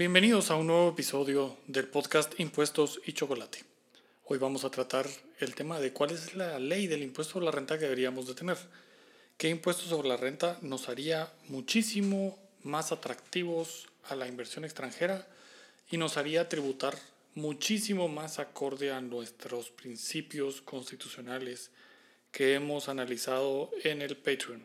Bienvenidos a un nuevo episodio del podcast Impuestos y Chocolate. Hoy vamos a tratar el tema de cuál es la ley del impuesto sobre la renta que deberíamos de tener. ¿Qué impuesto sobre la renta nos haría muchísimo más atractivos a la inversión extranjera y nos haría tributar muchísimo más acorde a nuestros principios constitucionales que hemos analizado en el Patreon?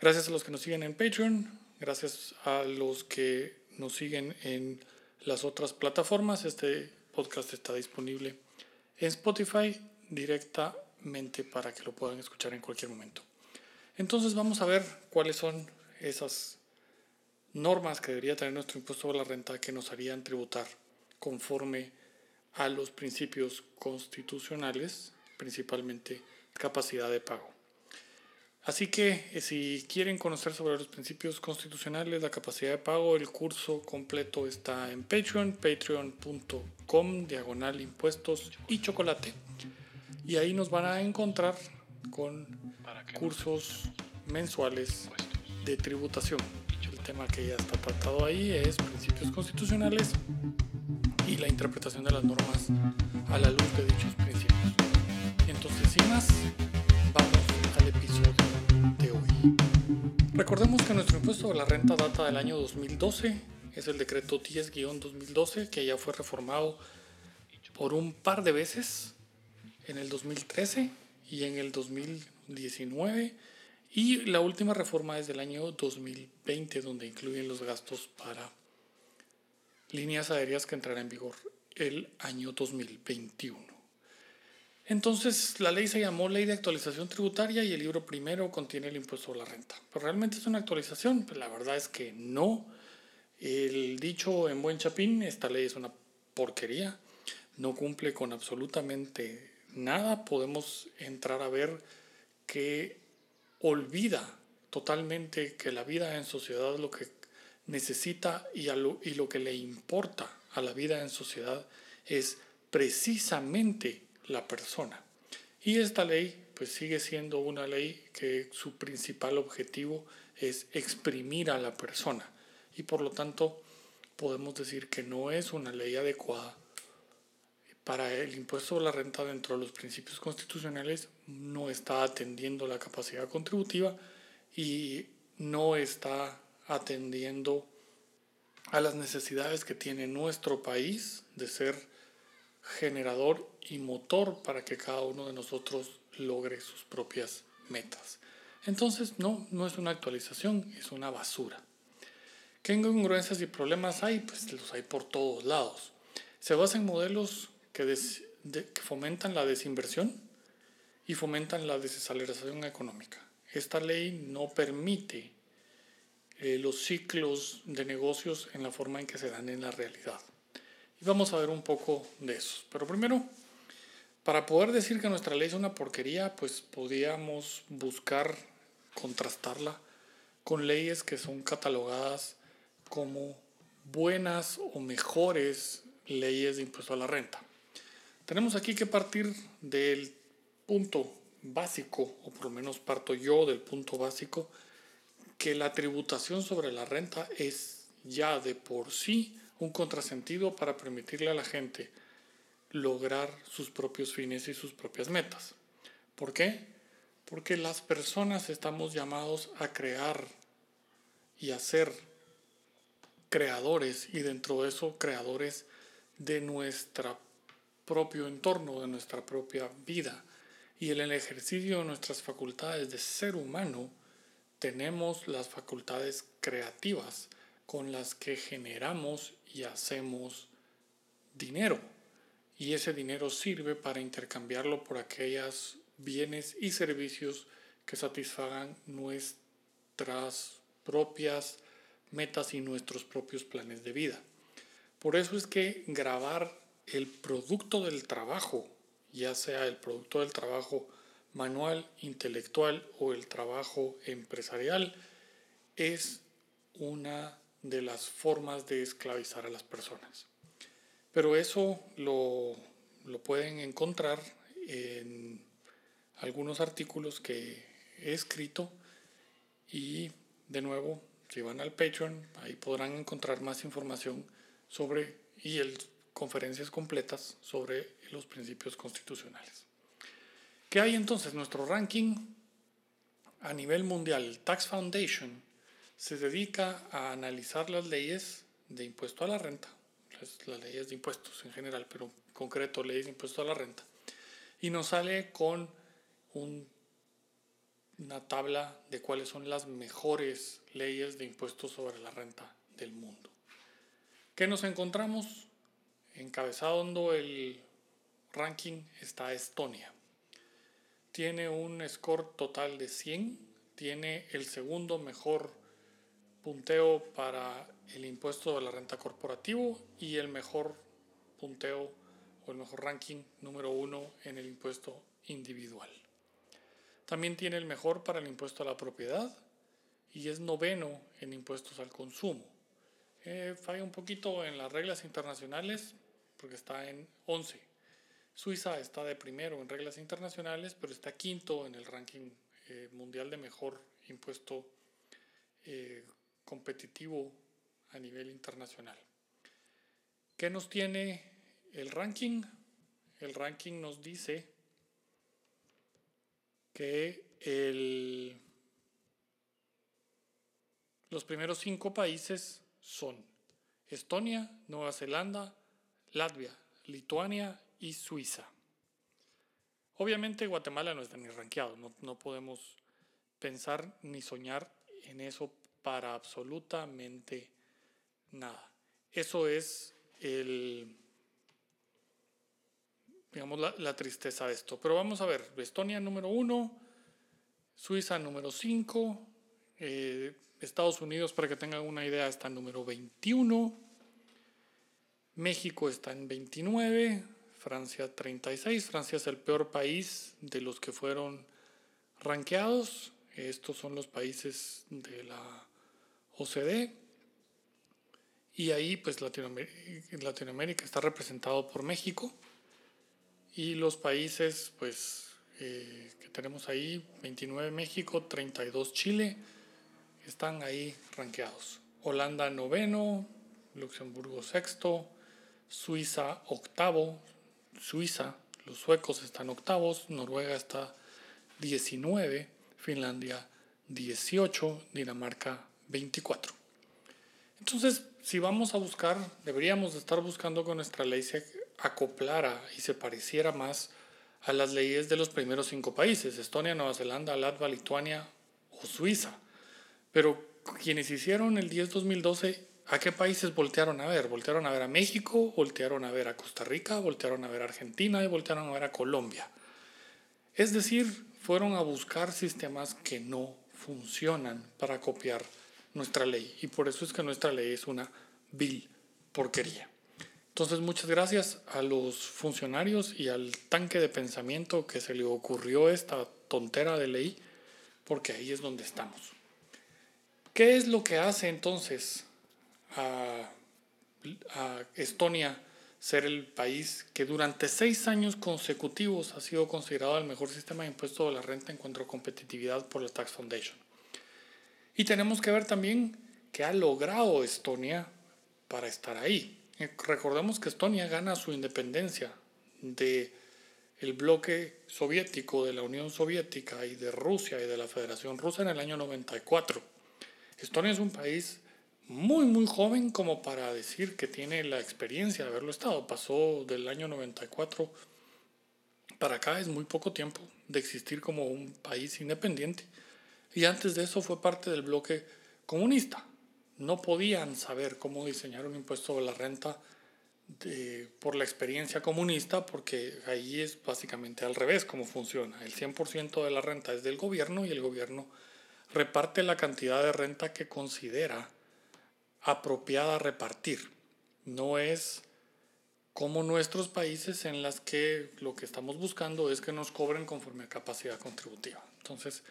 Gracias a los que nos siguen en Patreon, gracias a los que nos siguen en las otras plataformas. Este podcast está disponible en Spotify directamente para que lo puedan escuchar en cualquier momento. Entonces vamos a ver cuáles son esas normas que debería tener nuestro impuesto sobre la renta que nos harían tributar conforme a los principios constitucionales, principalmente capacidad de pago. Así que eh, si quieren conocer sobre los principios constitucionales, la capacidad de pago, el curso completo está en Patreon, patreon.com, diagonal impuestos y chocolate. Y ahí nos van a encontrar con cursos mensuales de tributación. El tema que ya está tratado ahí es principios constitucionales y la interpretación de las normas a la luz de dichos principios. Entonces, sin más, vamos al episodio. Recordemos que nuestro impuesto de la renta data del año 2012, es el decreto 10-2012 que ya fue reformado por un par de veces en el 2013 y en el 2019 y la última reforma es del año 2020 donde incluyen los gastos para líneas aéreas que entrará en vigor el año 2021. Entonces, la ley se llamó Ley de Actualización Tributaria y el libro primero contiene el impuesto sobre la renta. ¿Pero realmente es una actualización? Pues la verdad es que no. El dicho en buen chapín, esta ley es una porquería, no cumple con absolutamente nada. Podemos entrar a ver que olvida totalmente que la vida en sociedad lo que necesita y, y lo que le importa a la vida en sociedad es precisamente la persona. Y esta ley pues sigue siendo una ley que su principal objetivo es exprimir a la persona y por lo tanto podemos decir que no es una ley adecuada para el impuesto a la renta dentro de los principios constitucionales no está atendiendo la capacidad contributiva y no está atendiendo a las necesidades que tiene nuestro país de ser generador y motor para que cada uno de nosotros logre sus propias metas. Entonces, no, no es una actualización, es una basura. ¿Qué incongruencias y problemas hay? Pues los hay por todos lados. Se basa en modelos que, que fomentan la desinversión y fomentan la desaceleración económica. Esta ley no permite eh, los ciclos de negocios en la forma en que se dan en la realidad. Y vamos a ver un poco de eso. Pero primero, para poder decir que nuestra ley es una porquería, pues podríamos buscar contrastarla con leyes que son catalogadas como buenas o mejores leyes de impuesto a la renta. Tenemos aquí que partir del punto básico, o por lo menos parto yo del punto básico, que la tributación sobre la renta es ya de por sí un contrasentido para permitirle a la gente lograr sus propios fines y sus propias metas. ¿Por qué? Porque las personas estamos llamados a crear y a ser creadores y dentro de eso creadores de nuestro propio entorno, de nuestra propia vida. Y en el ejercicio de nuestras facultades de ser humano tenemos las facultades creativas con las que generamos y hacemos dinero. Y ese dinero sirve para intercambiarlo por aquellos bienes y servicios que satisfagan nuestras propias metas y nuestros propios planes de vida. Por eso es que grabar el producto del trabajo, ya sea el producto del trabajo manual, intelectual o el trabajo empresarial, es una de las formas de esclavizar a las personas. Pero eso lo, pueden encontrar en algunos artículos que he escrito y de nuevo si van al Patreon, ahí podrán encontrar más información sobre y el, conferencias completas sobre los principios constitucionales. ¿Qué hay entonces? Nuestro ranking a nivel mundial, Tax Foundation, se dedica a analizar las leyes de impuesto a la renta, las, leyes de impuestos en general, pero en concreto leyes de impuesto a la renta, y nos sale con una tabla de cuáles son las mejores leyes de impuestos sobre la renta del mundo. ¿Qué nos encontramos? Encabezando el ranking está Estonia. Tiene un score total de 100, tiene el segundo mejor punteo para el impuesto de la renta corporativo y el mejor punteo o el mejor ranking número uno en el impuesto individual. También tiene el mejor para el impuesto a la propiedad y es noveno en impuestos al consumo. Eh, falla un poquito en las reglas internacionales porque está en 11. Suiza está de primero en reglas internacionales, pero está quinto en el ranking eh, mundial de mejor impuesto eh, competitivo a nivel internacional. ¿Qué nos tiene el ranking? El ranking nos dice que los primeros cinco países son Estonia, Nueva Zelanda, Latvia, Lituania y Suiza. Obviamente Guatemala no está ni rankeado, no, no podemos pensar ni soñar en eso para absolutamente nada. Eso es el, digamos, la, tristeza de esto. Pero vamos a ver, Estonia número uno, Suiza número cinco, eh, Estados Unidos, para que tengan una idea, está en número 21, México está en 29, Francia 36, Francia es el peor país de los que fueron rankeados, estos son los países de la OCDE. Y ahí pues Latinoamérica, está representado por México y los países pues eh, que tenemos ahí, 29 México, 32 Chile, están ahí ranqueados. Holanda noveno, Luxemburgo sexto, Suiza octavo, Suiza, los suecos están octavos, Noruega está 19, Finlandia 18, Dinamarca 24. Entonces, si vamos a buscar, deberíamos estar buscando que nuestra ley se acoplara y se pareciera más a las leyes de los primeros cinco países, Estonia, Nueva Zelanda, Latvia, Lituania o Suiza. Pero quienes hicieron el 10-2012, ¿a qué países voltearon a ver? Voltearon a ver a México, voltearon a ver a Costa Rica, voltearon a ver a Argentina y voltearon a ver a Colombia. Es decir, fueron a buscar sistemas que no funcionan para copiar nuestra ley. Y por eso es que nuestra ley es una vil porquería. Entonces, muchas gracias a los funcionarios y al tanque de pensamiento que se le ocurrió esta tontera de ley, porque ahí es donde estamos. ¿Qué es lo que hace entonces a, a Estonia ser el país que durante seis años consecutivos ha sido considerado el mejor sistema de impuesto de la renta en cuanto a competitividad por la Tax Foundation? Y tenemos que ver también qué ha logrado Estonia para estar ahí. Eh, recordemos que Estonia gana su independencia de el bloque soviético, de la Unión Soviética y de Rusia y de la Federación Rusa en el año 94. Estonia es un país muy, muy joven como para decir que tiene la experiencia de haberlo estado. Pasó del año 94 para acá, es muy poco tiempo de existir como un país independiente y antes de eso fue parte del bloque comunista. No podían saber cómo diseñar un impuesto de la renta por la experiencia comunista, porque ahí es básicamente al revés cómo funciona. El 100% de la renta es del gobierno y el gobierno reparte la cantidad de renta que considera apropiada repartir. No es como nuestros países en las que lo que estamos buscando es que nos cobren conforme a capacidad contributiva. Entonces,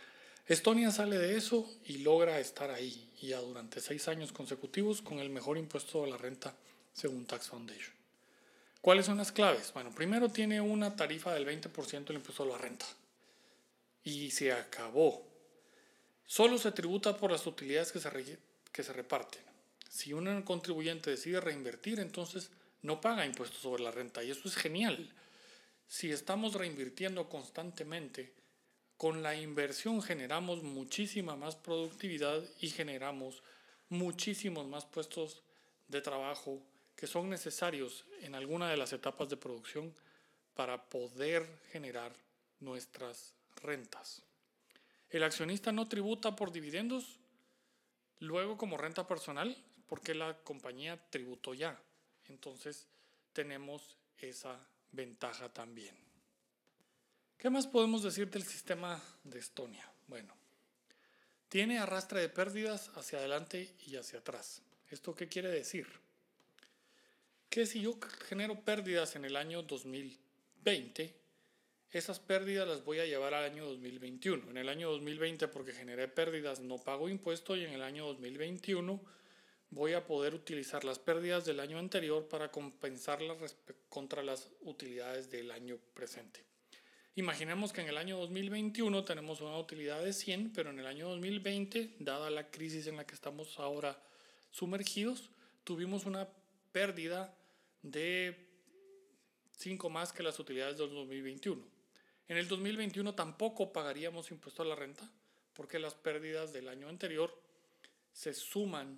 Estonia sale de eso y logra estar ahí, ya durante seis años consecutivos, con el mejor impuesto de la renta según Tax Foundation. ¿Cuáles son las claves? Bueno, primero tiene una tarifa del 20% del impuesto de la renta. Y se acabó. Solo se tributa por las utilidades que se, que se reparten. Si un contribuyente decide reinvertir, entonces no paga impuestos sobre la renta y eso es genial. Si estamos reinvirtiendo constantemente, con la inversión generamos muchísima más productividad y generamos muchísimos más puestos de trabajo que son necesarios en alguna de las etapas de producción para poder generar nuestras rentas. El accionista no tributa por dividendos luego como renta personal porque la compañía tributó ya. Entonces tenemos esa ventaja también. ¿Qué más podemos decir del sistema de Estonia? Bueno, tiene arrastre de pérdidas hacia adelante y hacia atrás. ¿Esto qué quiere decir? Que si yo genero pérdidas en el año 2020, esas pérdidas las voy a llevar al año 2021. En el año 2020, porque generé pérdidas, no pago impuesto y en el año 2021 voy a poder utilizar las pérdidas del año anterior para compensarlas contra las utilidades del año presente. Imaginemos que en el año 2021 tenemos una utilidad de 100, pero en el año 2020, dada la crisis en la que estamos ahora sumergidos, tuvimos una pérdida de 5 más que las utilidades del 2021. En el 2021 tampoco pagaríamos impuesto a la renta porque las pérdidas del año anterior se suman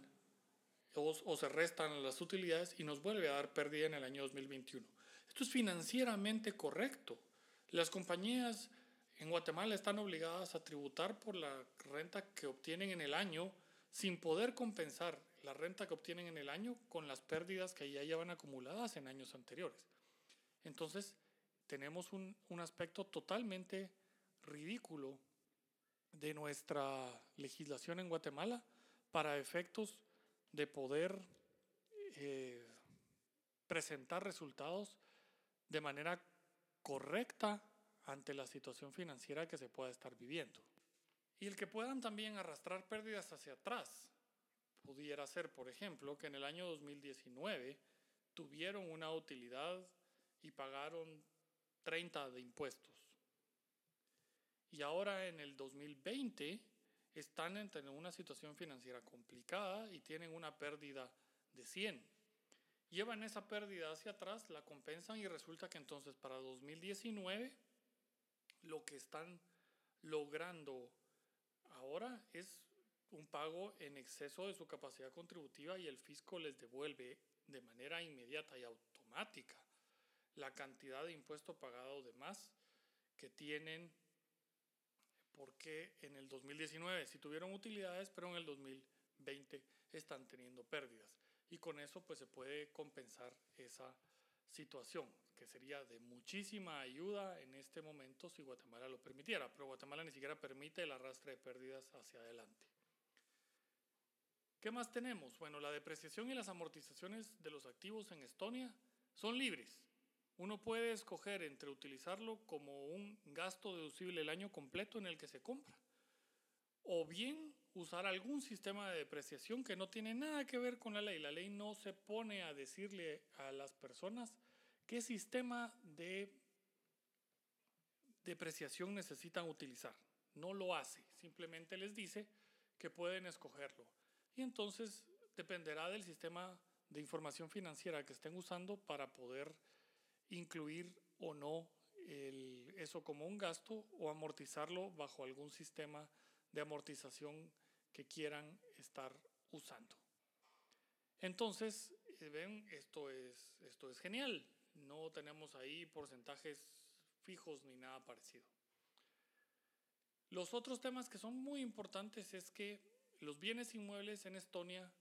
o, se restan las utilidades y nos vuelve a dar pérdida en el año 2021. Esto es financieramente correcto. Las compañías en Guatemala están obligadas a tributar por la renta que obtienen en el año sin poder compensar la renta que obtienen en el año con las pérdidas que ya llevan acumuladas en años anteriores. Entonces, tenemos un, un aspecto totalmente ridículo de nuestra legislación en Guatemala para efectos de poder eh, presentar resultados de manera correcta ante la situación financiera que se pueda estar viviendo. Y el que puedan también arrastrar pérdidas hacia atrás. Pudiera ser, por ejemplo, que en el año 2019 tuvieron una utilidad y pagaron 30 de impuestos. Y ahora en el 2020 están en una situación financiera complicada y tienen una pérdida de 100. Llevan esa pérdida hacia atrás, la compensan y resulta que entonces para 2019 lo que están logrando ahora es un pago en exceso de su capacidad contributiva y el fisco les devuelve de manera inmediata y automática la cantidad de impuesto pagado de más que tienen porque en el 2019 sí tuvieron utilidades, pero en el 2020 están teniendo pérdidas. Y con eso pues se puede compensar esa situación, que sería de muchísima ayuda en este momento si Guatemala lo permitiera, pero Guatemala ni siquiera permite el arrastre de pérdidas hacia adelante. ¿Qué más tenemos? Bueno, la depreciación y las amortizaciones de los activos en Estonia son libres. Uno puede escoger entre utilizarlo como un gasto deducible el año completo en el que se compra, o bien usar algún sistema de depreciación que no tiene nada que ver con la ley. La ley no se pone a decirle a las personas qué sistema de depreciación necesitan utilizar. No lo hace, simplemente les dice que pueden escogerlo. Y entonces dependerá del sistema de información financiera que estén usando para poder incluir o no eso como un gasto o amortizarlo bajo algún sistema de amortización que quieran estar usando. Entonces, eh, ven, esto es, esto es genial. No tenemos ahí porcentajes fijos ni nada parecido. Los otros temas que son muy importantes es que los bienes inmuebles en Estonia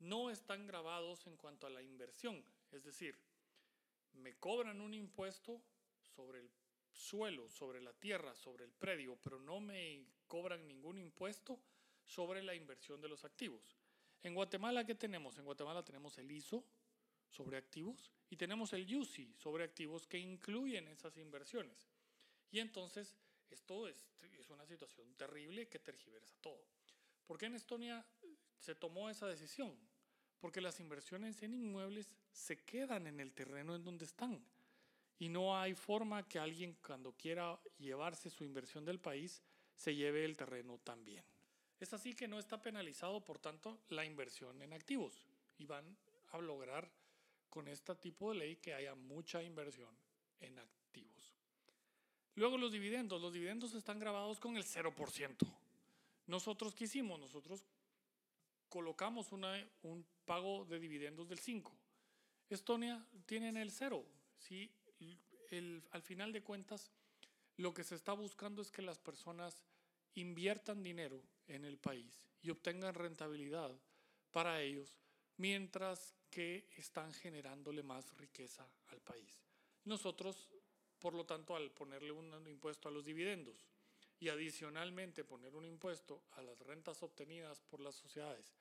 no están grabados en cuanto a la inversión. Es decir, me cobran un impuesto sobre el suelo, sobre la tierra, sobre el predio, pero no me cobran ningún impuesto sobre la inversión de los activos. En Guatemala, ¿qué tenemos? En Guatemala tenemos el ISO sobre activos y tenemos el UCI sobre activos que incluyen esas inversiones. Y entonces, esto es, una situación terrible que tergiversa todo. ¿Por qué en Estonia se tomó esa decisión? porque las inversiones en inmuebles se quedan en el terreno en donde están. Y no hay forma que alguien cuando quiera llevarse su inversión del país se lleve el terreno también. Es así que no está penalizado, por tanto, la inversión en activos y van a lograr con este tipo de ley que haya mucha inversión en activos. Luego los dividendos. Los dividendos están grabados con el 0%. Nosotros, ¿qué hicimos? Nosotros colocamos un pago de dividendos del 5. Estonia tiene el 0. Si al final de cuentas, lo que se está buscando es que las personas inviertan dinero en el país y obtengan rentabilidad para ellos, mientras que están generándole más riqueza al país. Nosotros, por lo tanto, al ponerle un impuesto a los dividendos y adicionalmente poner un impuesto a las rentas obtenidas por las sociedades,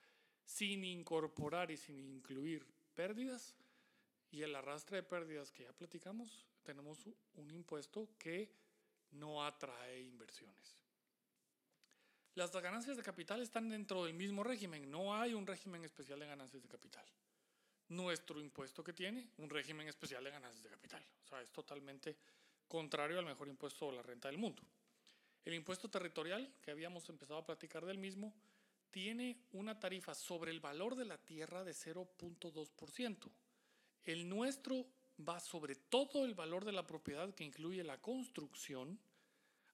sin incorporar y sin incluir pérdidas y el arrastre de pérdidas que ya platicamos, tenemos un impuesto que no atrae inversiones. Las ganancias de capital están dentro del mismo régimen, no hay un régimen especial de ganancias de capital. Nuestro impuesto que tiene un régimen especial de ganancias de capital, o sea, es totalmente contrario al mejor impuesto o la renta del mundo. El impuesto territorial, que habíamos empezado a platicar del mismo, tiene una tarifa sobre el valor de la tierra de 0.2%. El nuestro va sobre todo el valor de la propiedad que incluye la construcción,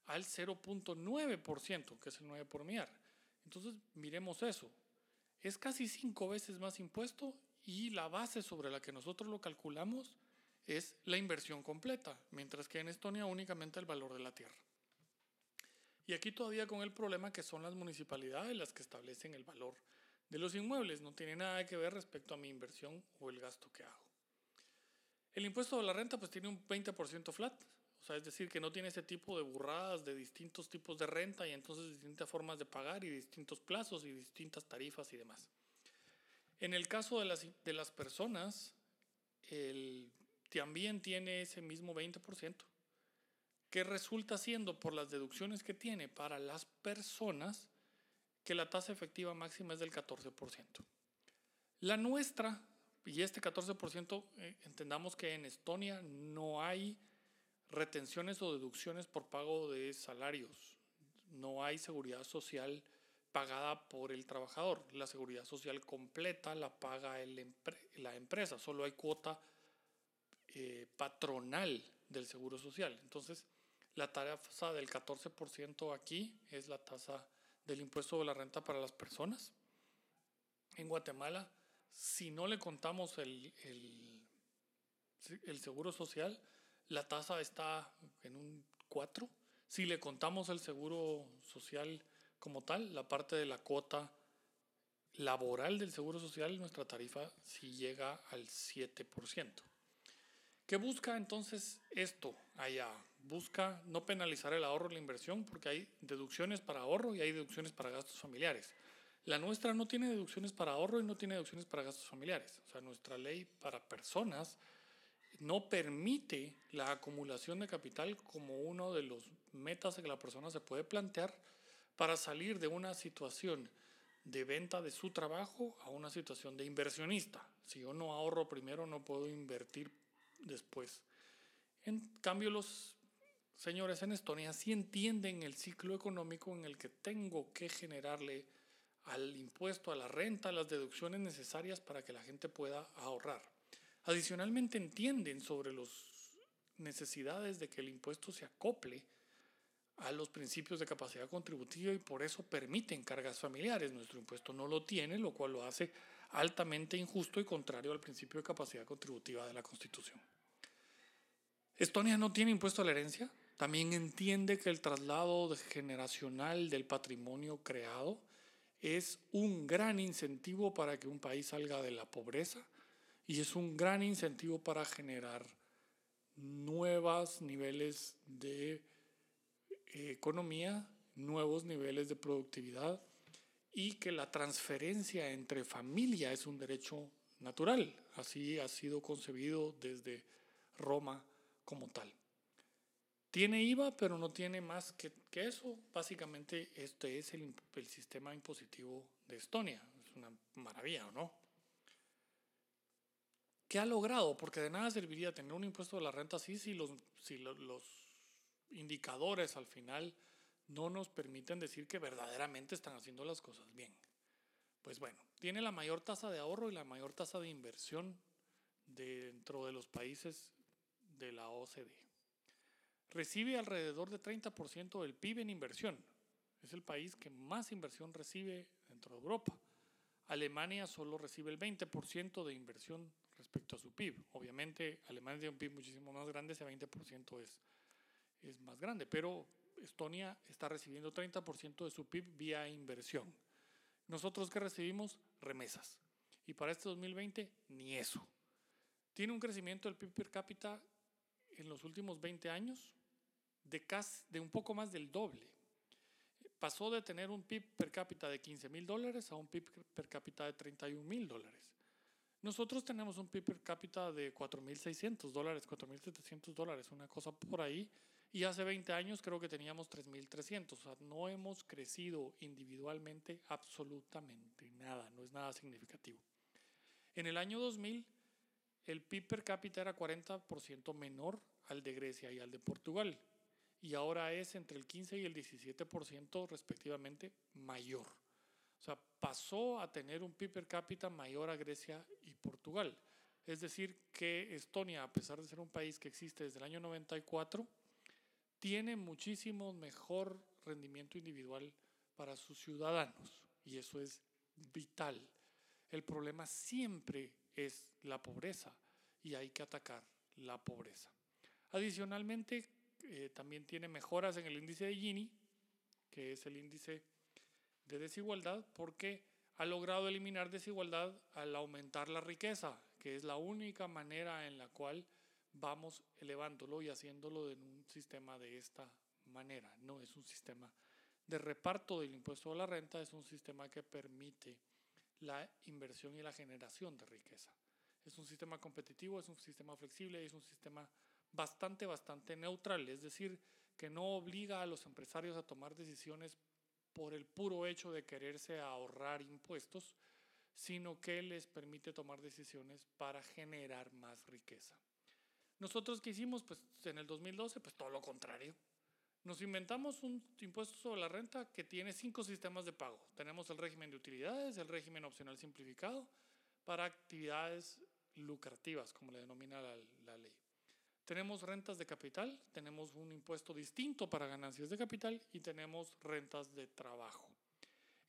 al 0.9%, que es el 9 por millar. Entonces, miremos eso. Es casi cinco veces más impuesto y la base sobre la que nosotros lo calculamos es la inversión completa, mientras que en Estonia únicamente el valor de la tierra. Y aquí todavía con el problema que son las municipalidades las que establecen el valor de los inmuebles, no tiene nada que ver respecto a mi inversión o el gasto que hago. El impuesto de la renta pues tiene un 20% flat, es decir, que no tiene ese tipo de burradas de distintos tipos de renta y entonces distintas formas de pagar y distintos plazos y distintas tarifas y demás. En el caso de las, de las personas, el, también tiene ese mismo 20%, que resulta siendo por las deducciones que tiene para las personas que la tasa efectiva máxima es del 14%. La nuestra, y este 14%, eh, entendamos que en Estonia no hay retenciones o deducciones por pago de salarios. No hay seguridad social pagada por el trabajador. La seguridad social completa la paga el la empresa. Solo hay cuota eh, patronal del seguro social. Entonces, la tasa del 14% aquí es la tasa del impuesto de la renta para las personas. En Guatemala, si no le contamos el, el seguro social, la tasa está en un 4. Si le contamos el seguro social como tal, la parte de la cuota laboral del seguro social, nuestra tarifa sí llega al 7%. ¿Qué busca entonces esto allá? Busca no penalizar el ahorro y la inversión porque hay deducciones para ahorro y hay deducciones para gastos familiares. La nuestra no tiene deducciones para ahorro y no tiene deducciones para gastos familiares. O sea, nuestra ley para personas no permite la acumulación de capital como uno de los metas que la persona se puede plantear para salir de una situación de venta de su trabajo a una situación de inversionista. Si yo no ahorro primero, no puedo invertir después. En cambio, los señores en Estonia sí entienden el ciclo económico en el que tengo que generarle al impuesto, a la renta, las deducciones necesarias para que la gente pueda ahorrar. Adicionalmente entienden sobre las necesidades de que el impuesto se acople a los principios de capacidad contributiva y por eso permiten cargas familiares. Nuestro impuesto no lo tiene, lo cual lo hace altamente injusto y contrario al principio de capacidad contributiva de la Constitución. Estonia no tiene impuesto a la herencia, también entiende que el traslado generacional del patrimonio creado es un gran incentivo para que un país salga de la pobreza y es un gran incentivo para generar nuevos niveles de eh, economía, nuevos niveles de productividad y que la transferencia entre familia es un derecho natural. Así ha sido concebido desde Roma como tal. Tiene IVA, pero no tiene más que, eso. Básicamente este es el, el sistema impositivo de Estonia. Es una maravilla, ¿no? ¿Qué ha logrado? Porque de nada serviría tener un impuesto de la renta así si los, indicadores al final no nos permiten decir que verdaderamente están haciendo las cosas bien. Pues bueno, tiene la mayor tasa de ahorro y la mayor tasa de inversión dentro de los países de la OCDE. Recibe alrededor de 30% del PIB en inversión. Es el país que más inversión recibe dentro de Europa. Alemania solo recibe el 20% de inversión respecto a su PIB. Obviamente Alemania tiene un PIB muchísimo más grande, ese 20% es, es más grande, pero Estonia está recibiendo 30% de su PIB vía inversión. Nosotros que recibimos remesas. Y para este 2020, ni eso. Tiene un crecimiento del PIB per cápita en los últimos 20 años de, casi, de un poco más del doble. Pasó de tener un PIB per cápita de 15 mil dólares a un PIB per cápita de 31 mil dólares. Nosotros tenemos un PIB per cápita de 4.600 dólares, 4.700 dólares, una cosa por ahí. Y hace 20 años creo que teníamos 3.300. O sea, no hemos crecido individualmente absolutamente nada, no es nada significativo. En el año 2000, el PIB per cápita era 40% menor al de Grecia y al de Portugal. Y ahora es entre el 15 y el 17% respectivamente mayor. O sea, pasó a tener un PIB per cápita mayor a Grecia Portugal. Es decir, que Estonia, a pesar de ser un país que existe desde el año 94, tiene muchísimo mejor rendimiento individual para sus ciudadanos. Y eso es vital. El problema siempre es la pobreza y hay que atacar la pobreza. Adicionalmente, eh, también tiene mejoras en el índice de Gini, que es el índice de desigualdad porque ha logrado eliminar desigualdad al aumentar la riqueza, que es la única manera en la cual vamos elevándolo y haciéndolo en un sistema de esta manera. No es un sistema de reparto del impuesto a la renta, es un sistema que permite la inversión y la generación de riqueza. Es un sistema competitivo, es un sistema flexible, es un sistema bastante, bastante neutral, es decir, que no obliga a los empresarios a tomar decisiones por el puro hecho de quererse ahorrar impuestos, sino que les permite tomar decisiones para generar más riqueza. Nosotros que hicimos pues, en el 2012, pues todo lo contrario. Nos inventamos un impuesto sobre la renta que tiene cinco sistemas de pago. Tenemos el régimen de utilidades, el régimen opcional simplificado para actividades lucrativas, como le denomina la, la ley. Tenemos rentas de capital, tenemos un impuesto distinto para ganancias de capital y tenemos rentas de trabajo.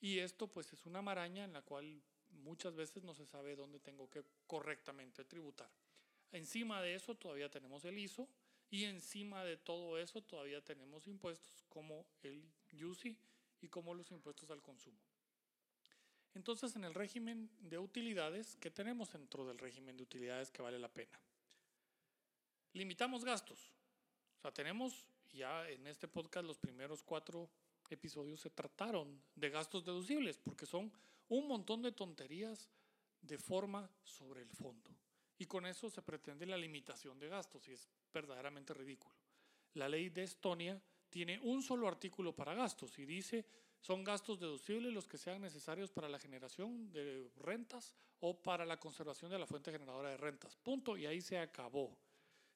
Y esto pues es una maraña en la cual muchas veces no se sabe dónde tengo que correctamente tributar. Encima de eso todavía tenemos el ISO y encima de todo eso todavía tenemos impuestos como el UCI y como los impuestos al consumo. Entonces en el régimen de utilidades, ¿qué tenemos dentro del régimen de utilidades que vale la pena? Limitamos gastos. O tenemos ya en este podcast los primeros cuatro episodios se trataron de gastos deducibles, porque son un montón de tonterías de forma sobre el fondo. Y con eso se pretende la limitación de gastos y es verdaderamente ridículo. La ley de Estonia tiene un solo artículo para gastos y dice son gastos deducibles los que sean necesarios para la generación de rentas o para la conservación de la fuente generadora de rentas. Punto. Y ahí se acabó.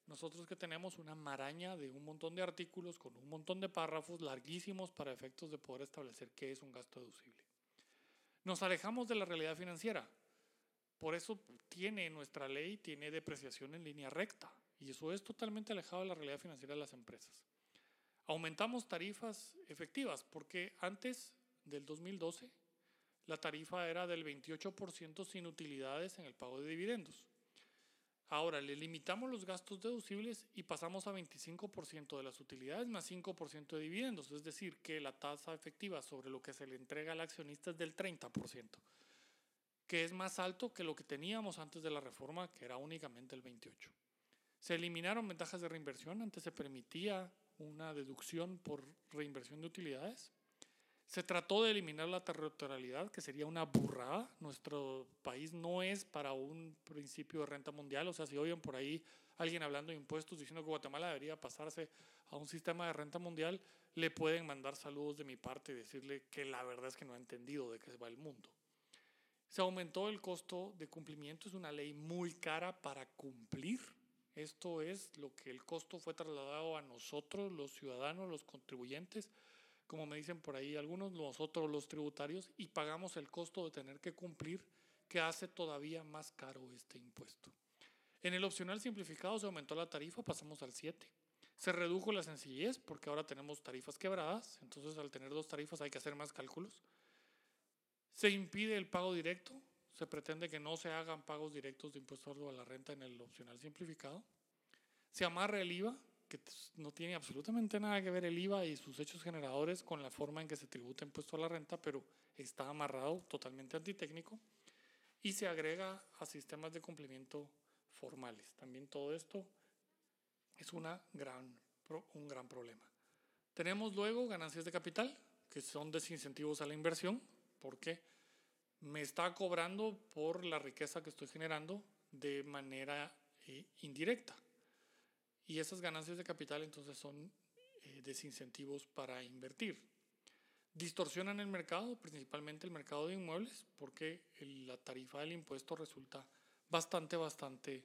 Nosotros que tenemos una maraña de un montón de artículos con un montón de párrafos larguísimos para efectos de poder establecer qué es un gasto deducible. Nos alejamos de la realidad financiera. Por eso tiene nuestra ley, tiene depreciación en línea recta. Y eso es totalmente alejado de la realidad financiera de las empresas. Aumentamos tarifas efectivas porque antes del 2012 la tarifa era del 28% sin utilidades en el pago de dividendos. Ahora le limitamos los gastos deducibles y pasamos a 25% de las utilidades más 5% de dividendos, es decir, que la tasa efectiva sobre lo que se le entrega al accionista es del 30%, que es más alto que lo que teníamos antes de la reforma, que era únicamente el 28%. Se eliminaron ventajas de reinversión, antes se permitía una deducción por reinversión de utilidades. Se trató de eliminar la territorialidad, que sería una burrada. Nuestro país no es para un principio de renta mundial. O sea, si oyen por ahí alguien hablando de impuestos diciendo que Guatemala debería pasarse a un sistema de renta mundial, le pueden mandar saludos de mi parte y decirle que la verdad es que no ha entendido de qué va el mundo. Se aumentó el costo de cumplimiento. Es una ley muy cara para cumplir. Esto es lo que el costo fue trasladado a nosotros, los ciudadanos, los contribuyentes como me dicen por ahí algunos, nosotros los tributarios, y pagamos el costo de tener que cumplir, que hace todavía más caro este impuesto. En el opcional simplificado se aumentó la tarifa, pasamos al 7. Se redujo la sencillez porque ahora tenemos tarifas quebradas, entonces al tener dos tarifas hay que hacer más cálculos. Se impide el pago directo, se pretende que no se hagan pagos directos de impuesto a la renta en el opcional simplificado. Se amarra el IVA, que no tiene absolutamente nada que ver el IVA y sus hechos generadores con la forma en que se tributa impuesto a la renta, pero está amarrado totalmente antitécnico. Y se agrega a sistemas de cumplimiento formales. También todo esto es un gran problema. Tenemos luego ganancias de capital, que son desincentivos a la inversión, porque me está cobrando por la riqueza que estoy generando de manera eh, indirecta. Y esas ganancias de capital entonces son eh, desincentivos para invertir. Distorsionan el mercado, principalmente el mercado de inmuebles, porque la tarifa del impuesto resulta bastante, bastante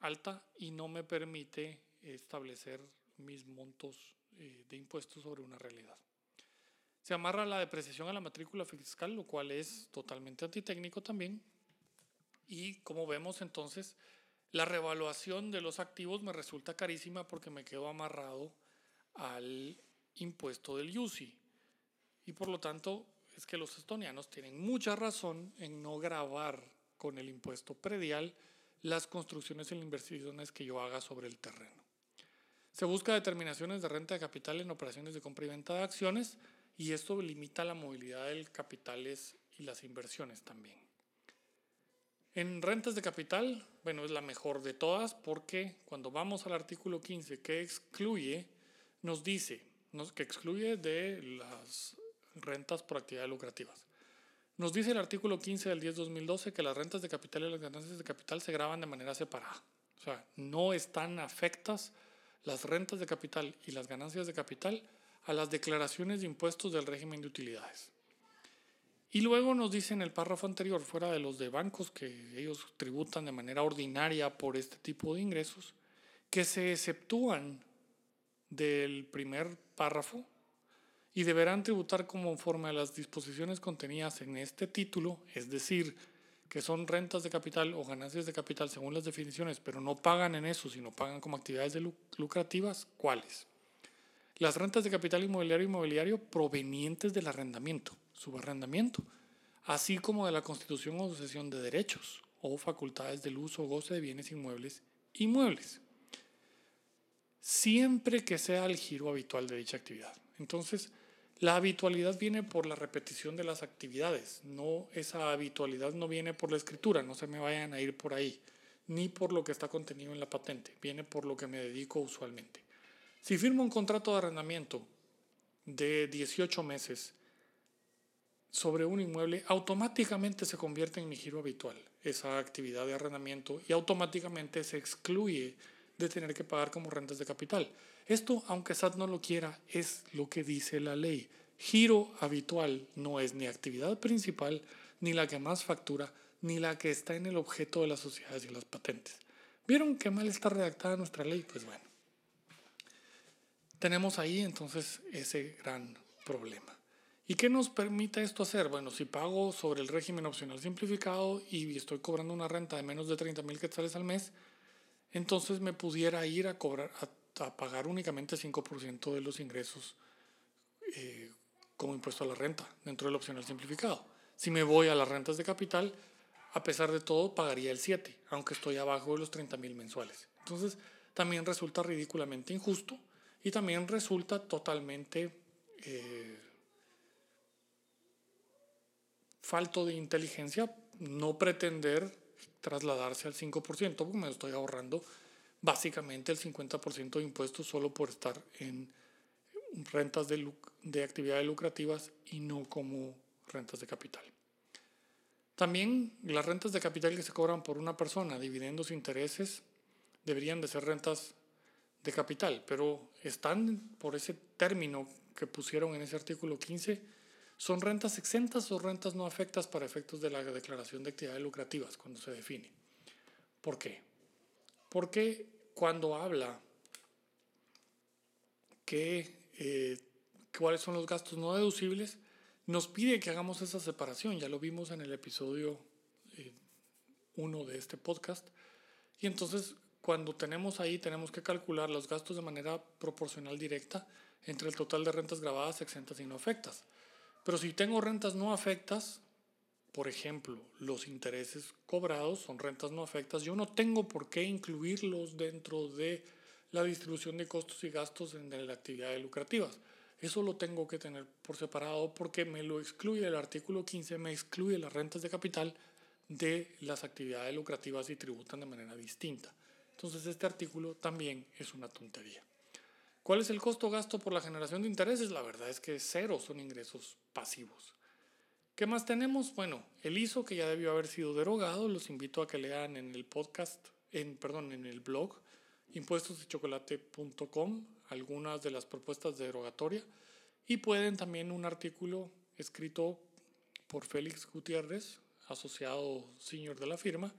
alta y no me permite establecer mis montos eh, de impuestos sobre una realidad. Se amarra la depreciación a la matrícula fiscal, lo cual es totalmente antitécnico también. Y como vemos entonces, la revaluación de los activos me resulta carísima porque me quedo amarrado al impuesto del UCI. Y por lo tanto, es que los estonianos tienen mucha razón en no grabar con el impuesto predial las construcciones las inversiones que yo haga sobre el terreno. Se busca determinaciones de renta de capital en operaciones de compra y venta de acciones y esto limita la movilidad del capitales y las inversiones también. En rentas de capital, bueno, es la mejor de todas porque cuando vamos al artículo 15 que excluye, nos dice que excluye de las rentas por actividades lucrativas. Nos dice el artículo 15 del 10-2012 que las rentas de capital y las ganancias de capital se graban de manera separada. O sea, no están afectas las rentas de capital y las ganancias de capital a las declaraciones de impuestos del régimen de utilidades. Y luego nos dice en el párrafo anterior, fuera de los de bancos que ellos tributan de manera ordinaria por este tipo de ingresos, que se exceptúan del primer párrafo y deberán tributar conforme a las disposiciones contenidas en este título, es decir, que son rentas de capital o ganancias de capital según las definiciones, pero no pagan en eso, sino pagan como actividades lucrativas, ¿cuáles? Las rentas de capital inmobiliario inmobiliario provenientes del arrendamiento, subarrendamiento, así como de la constitución o sucesión de derechos o facultades del uso o goce de bienes inmuebles inmuebles, siempre que sea el giro habitual de dicha actividad. Entonces, la habitualidad viene por la repetición de las actividades, no esa habitualidad no viene por la escritura, no se me vayan a ir por ahí, ni por lo que está contenido en la patente, viene por lo que me dedico usualmente. Si firmo un contrato de arrendamiento de 18 meses sobre un inmueble, automáticamente se convierte en mi giro habitual esa actividad de arrendamiento y automáticamente se excluye de tener que pagar como rentas de capital. Esto, aunque SAT no lo quiera, es lo que dice la ley. Giro habitual no es ni actividad principal, ni la que más factura, ni la que está en el objeto de las sociedades y las patentes. ¿Vieron qué mal está redactada nuestra ley? Pues bueno, tenemos ahí entonces ese gran problema. ¿Y qué nos permite esto hacer? Bueno, si pago sobre el régimen opcional simplificado y estoy cobrando una renta de menos de 30 mil quetzales al mes, entonces me pudiera ir a, cobrar, a, pagar únicamente 5% de los ingresos eh, como impuesto a la renta dentro del opcional simplificado. Si me voy a las rentas de capital, a pesar de todo, pagaría el 7, aunque estoy abajo de los 30 mil mensuales. Entonces, también resulta ridículamente injusto y también resulta totalmente eh, falto de inteligencia no pretender trasladarse al 5%, porque me estoy ahorrando básicamente el 50% de impuestos solo por estar en rentas de, de actividades lucrativas y no como rentas de capital. También las rentas de capital que se cobran por una persona, dividendos intereses, deberían de ser rentas de capital, pero están por ese término que pusieron en ese artículo 15 ¿Son rentas exentas o rentas no afectas para efectos de la declaración de actividades lucrativas cuando se define? ¿Por qué? Porque cuando habla que, eh, cuáles son los gastos no deducibles, nos pide que hagamos esa separación. Ya lo vimos en el episodio 1 eh, de este podcast. Y entonces, cuando tenemos ahí, tenemos que calcular los gastos de manera proporcional directa entre el total de rentas grabadas, exentas y no afectas. Pero si tengo rentas no afectas, por ejemplo, los intereses cobrados son rentas no afectas, yo no tengo por qué incluirlos dentro de la distribución de costos y gastos en las actividades lucrativas. Eso lo tengo que tener por separado porque me lo excluye el artículo 15, me excluye las rentas de capital de las actividades lucrativas y tributan de manera distinta. Entonces este artículo también es una tontería. ¿Cuál es el costo gasto por la generación de intereses? La verdad es que cero son ingresos pasivos. ¿Qué más tenemos? Bueno, el ISO que ya debió haber sido derogado, los invito a que lean en el podcast, en, perdón, en el blog impuestosdechocolate.com algunas de las propuestas de derogatoria y pueden también un artículo escrito por Félix Gutiérrez, asociado senior de la firma,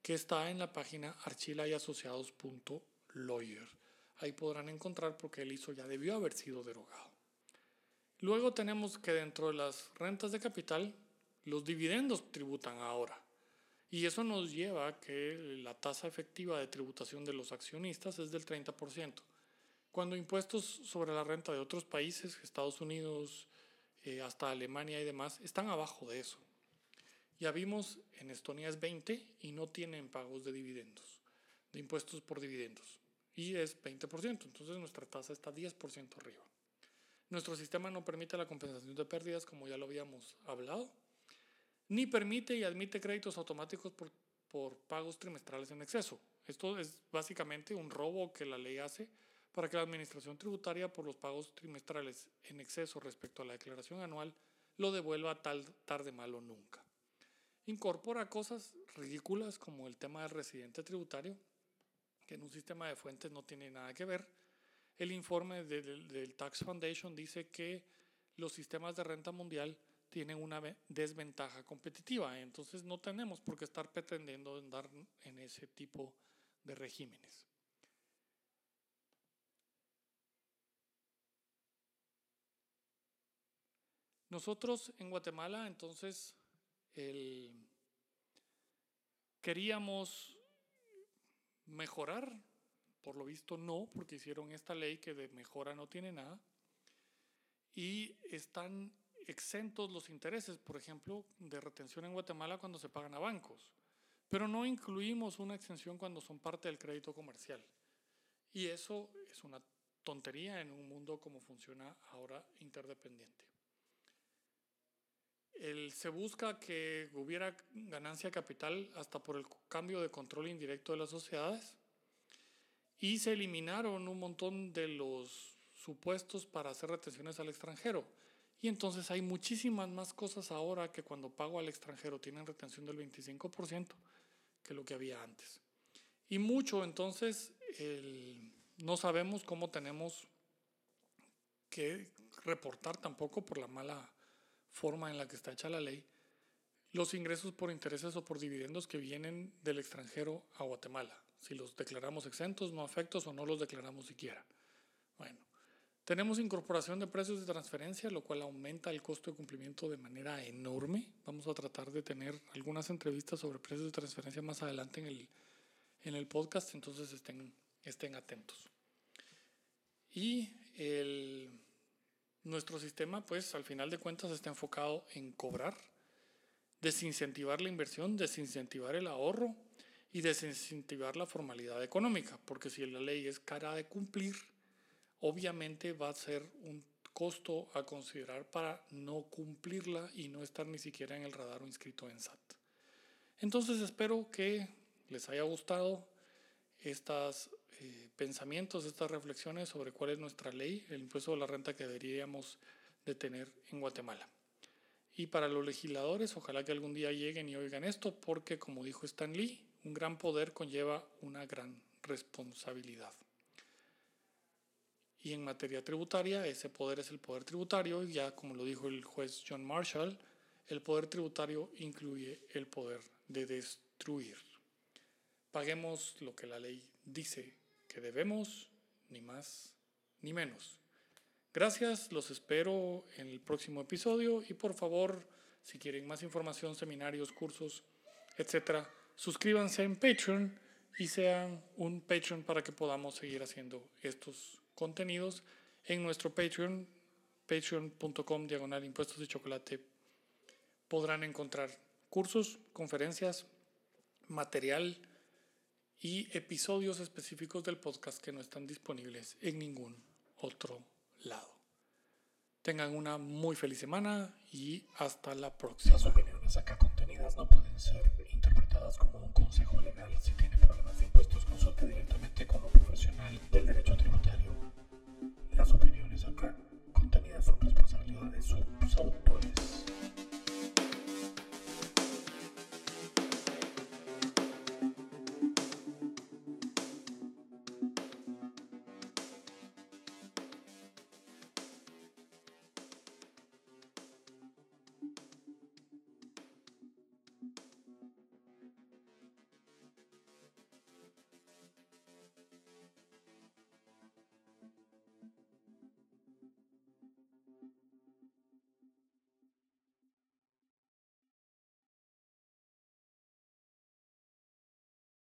que está en la página archilayasociados.lawyer. Ahí podrán encontrar porque el ISO ya debió haber sido derogado. Luego tenemos que dentro de las rentas de capital, los dividendos tributan ahora. Y eso nos lleva a que la tasa efectiva de tributación de los accionistas es del 30%. Cuando impuestos sobre la renta de otros países, Estados Unidos, eh, hasta Alemania y demás, están abajo de eso. Ya vimos, en Estonia es 20 y no tienen pagos de dividendos, de impuestos por dividendos. Y es 20%, entonces nuestra tasa está 10% arriba. Nuestro sistema no permite la compensación de pérdidas, como ya lo habíamos hablado, ni permite y admite créditos automáticos por, por pagos trimestrales en exceso. Esto es básicamente un robo que la ley hace para que la Administración Tributaria por los pagos trimestrales en exceso respecto a la declaración anual lo devuelva tal tarde malo nunca. Incorpora cosas ridículas como el tema del residente tributario, que en un sistema de fuentes no tiene nada que ver, el informe del, Tax Foundation dice que los sistemas de renta mundial tienen una desventaja competitiva, entonces no tenemos por qué estar pretendiendo andar en ese tipo de regímenes. Nosotros en Guatemala entonces queríamos mejorar por lo visto no, porque hicieron esta ley que de mejora no tiene nada. Y están exentos los intereses, por ejemplo, de retención en Guatemala cuando se pagan a bancos. Pero no incluimos una exención cuando son parte del crédito comercial. Y eso es una tontería en un mundo como funciona ahora interdependiente. Se busca que hubiera ganancia capital hasta por el cambio de control indirecto de las sociedades y se eliminaron un montón de los supuestos para hacer retenciones al extranjero. Y entonces hay muchísimas más cosas ahora que cuando pago al extranjero tienen retención del 25% que lo que había antes. Y mucho, entonces, no sabemos cómo tenemos que reportar tampoco por la mala forma en la que está hecha la ley los ingresos por intereses o por dividendos que vienen del extranjero a Guatemala si los declaramos exentos, no afectos o no los declaramos siquiera. Bueno, tenemos incorporación de precios de transferencia, lo cual aumenta el costo de cumplimiento de manera enorme. Vamos a tratar de tener algunas entrevistas sobre precios de transferencia más adelante en el, en el podcast, entonces estén, estén atentos. Y el, nuestro sistema, pues al final de cuentas, está enfocado en cobrar, desincentivar la inversión, desincentivar el ahorro y desincentivar la formalidad económica, porque si la ley es cara de cumplir, obviamente va a ser un costo a considerar para no cumplirla y no estar ni siquiera en el radar o inscrito en SAT. Entonces espero que les haya gustado estos eh, pensamientos, estas reflexiones sobre cuál es nuestra ley, el impuesto de la renta que deberíamos de tener en Guatemala. Y para los legisladores, ojalá que algún día lleguen y oigan esto, porque como dijo Stan Lee, un gran poder conlleva una gran responsabilidad. Y en materia tributaria, ese poder es el poder tributario, y ya como lo dijo el juez John Marshall, el poder tributario incluye el poder de destruir. Paguemos lo que la ley dice que debemos, ni más ni menos. Gracias, los espero en el próximo episodio y por favor, si quieren más información, seminarios, cursos, etcétera, suscríbanse en Patreon y sean un Patreon para que podamos seguir haciendo estos contenidos en nuestro Patreon, patreon.com diagonal impuestos de chocolate. Podrán encontrar cursos, conferencias, material y episodios específicos del podcast que no están disponibles en ningún otro lado. Tengan una muy feliz semana y hasta la próxima. Las opiniones acá contenidas no pueden ser interpretadas como un consejo legal. Si tiene problemas de impuestos, consulte directamente con un profesional del derecho tributario. Las opiniones acá contenidas son responsabilidad de sus autores.